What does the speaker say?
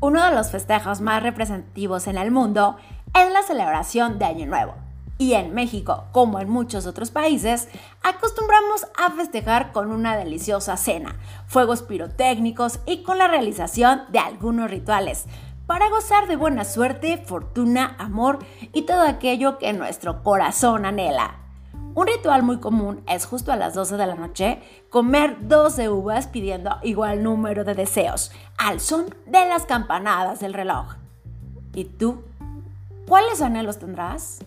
Uno de los festejos más representativos en el mundo es la celebración de Año Nuevo. Y en México, como en muchos otros países, acostumbramos a festejar con una deliciosa cena, fuegos pirotécnicos y con la realización de algunos rituales para gozar de buena suerte, fortuna, amor y todo aquello que nuestro corazón anhela. Un ritual muy común es justo a las 12 de la noche comer 12 uvas pidiendo igual número de deseos al son de las campanadas del reloj. ¿Y tú? ¿Cuáles anhelos tendrás?